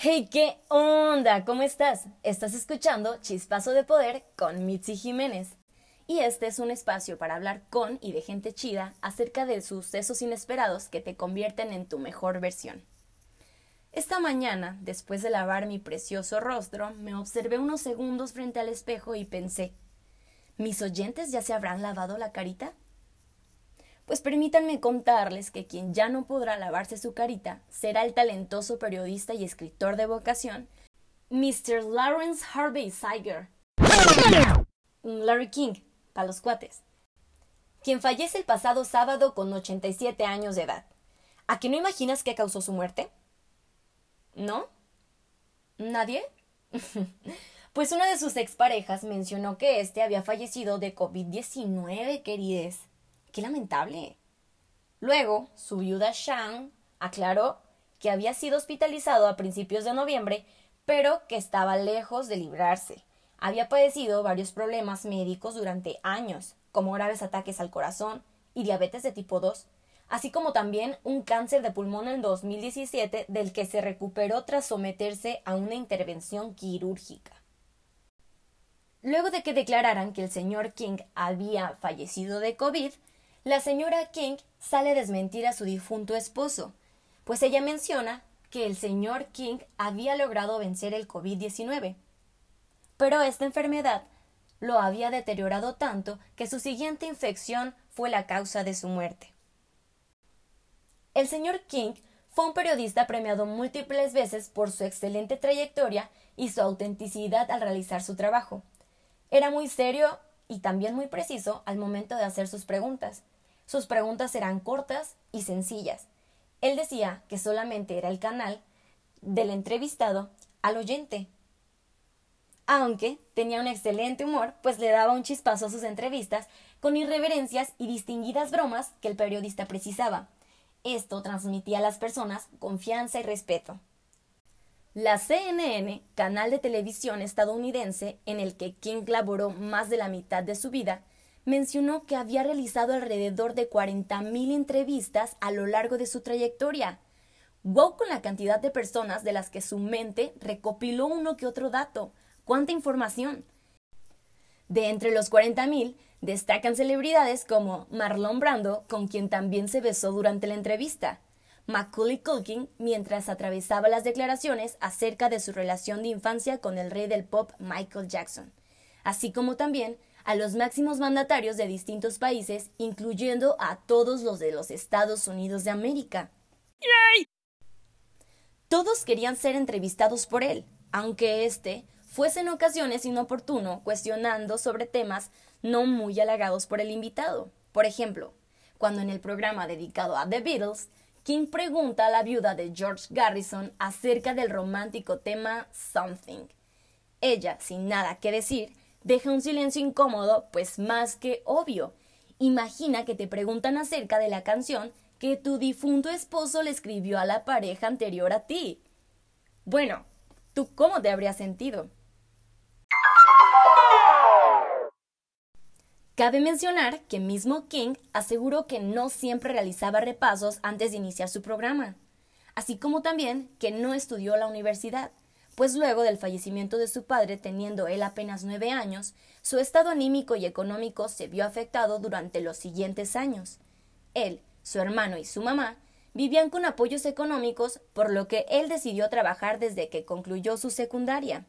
Hey, ¿qué onda? ¿Cómo estás? Estás escuchando Chispazo de Poder con Mitzi Jiménez. Y este es un espacio para hablar con y de gente chida acerca de sucesos inesperados que te convierten en tu mejor versión. Esta mañana, después de lavar mi precioso rostro, me observé unos segundos frente al espejo y pensé, ¿mis oyentes ya se habrán lavado la carita? Pues permítanme contarles que quien ya no podrá lavarse su carita será el talentoso periodista y escritor de vocación, Mr. Lawrence Harvey Siger. Larry King, para los cuates. Quien fallece el pasado sábado con 87 años de edad. ¿A qué no imaginas qué causó su muerte? ¿No? ¿Nadie? pues una de sus exparejas mencionó que éste había fallecido de COVID-19, querides. Qué lamentable. Luego, su viuda Shang aclaró que había sido hospitalizado a principios de noviembre, pero que estaba lejos de librarse. Había padecido varios problemas médicos durante años, como graves ataques al corazón y diabetes de tipo 2, así como también un cáncer de pulmón en 2017 del que se recuperó tras someterse a una intervención quirúrgica. Luego de que declararan que el señor King había fallecido de COVID, la señora King sale a desmentir a su difunto esposo, pues ella menciona que el señor King había logrado vencer el COVID-19. Pero esta enfermedad lo había deteriorado tanto que su siguiente infección fue la causa de su muerte. El señor King fue un periodista premiado múltiples veces por su excelente trayectoria y su autenticidad al realizar su trabajo. Era muy serio y también muy preciso al momento de hacer sus preguntas, sus preguntas eran cortas y sencillas. Él decía que solamente era el canal del entrevistado al oyente. Aunque tenía un excelente humor, pues le daba un chispazo a sus entrevistas con irreverencias y distinguidas bromas que el periodista precisaba. Esto transmitía a las personas confianza y respeto. La CNN, canal de televisión estadounidense en el que King laboró más de la mitad de su vida, mencionó que había realizado alrededor de 40.000 entrevistas a lo largo de su trayectoria. Wow con la cantidad de personas de las que su mente recopiló uno que otro dato. ¡Cuánta información! De entre los 40.000 destacan celebridades como Marlon Brando, con quien también se besó durante la entrevista, Macaulay Culkin mientras atravesaba las declaraciones acerca de su relación de infancia con el rey del pop Michael Jackson, así como también a los máximos mandatarios de distintos países, incluyendo a todos los de los Estados Unidos de América. Todos querían ser entrevistados por él, aunque éste fuese en ocasiones inoportuno, cuestionando sobre temas no muy halagados por el invitado. Por ejemplo, cuando en el programa dedicado a The Beatles, King pregunta a la viuda de George Garrison acerca del romántico tema Something. Ella, sin nada que decir, deja un silencio incómodo, pues más que obvio. Imagina que te preguntan acerca de la canción que tu difunto esposo le escribió a la pareja anterior a ti. Bueno, ¿tú cómo te habrías sentido? Cabe mencionar que mismo King aseguró que no siempre realizaba repasos antes de iniciar su programa, así como también que no estudió la universidad, pues luego del fallecimiento de su padre, teniendo él apenas nueve años, su estado anímico y económico se vio afectado durante los siguientes años. Él, su hermano y su mamá vivían con apoyos económicos, por lo que él decidió trabajar desde que concluyó su secundaria.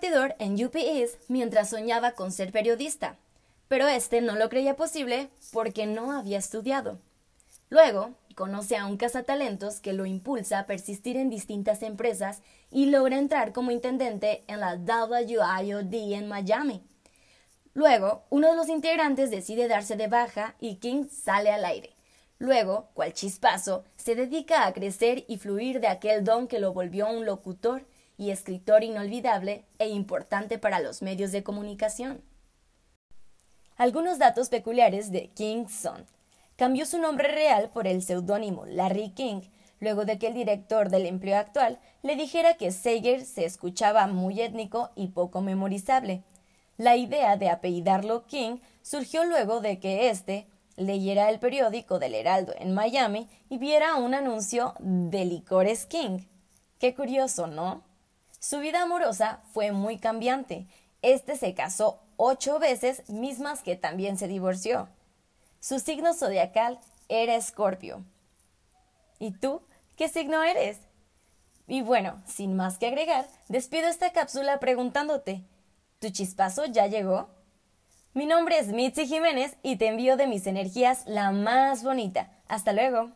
En UPS mientras soñaba con ser periodista, pero este no lo creía posible porque no había estudiado. Luego, conoce a un cazatalentos que lo impulsa a persistir en distintas empresas y logra entrar como intendente en la WIOD en Miami. Luego, uno de los integrantes decide darse de baja y King sale al aire. Luego, cual chispazo, se dedica a crecer y fluir de aquel don que lo volvió un locutor y escritor inolvidable e importante para los medios de comunicación. Algunos datos peculiares de King son. Cambió su nombre real por el seudónimo Larry King, luego de que el director del empleo actual le dijera que Sager se escuchaba muy étnico y poco memorizable. La idea de apellidarlo King surgió luego de que éste leyera el periódico del Heraldo en Miami y viera un anuncio de licores King. Qué curioso, ¿no? Su vida amorosa fue muy cambiante. Este se casó ocho veces, mismas que también se divorció. Su signo zodiacal era Escorpio. ¿Y tú? ¿Qué signo eres? Y bueno, sin más que agregar, despido esta cápsula preguntándote, ¿tu chispazo ya llegó? Mi nombre es Mitzi Jiménez y te envío de mis energías la más bonita. Hasta luego.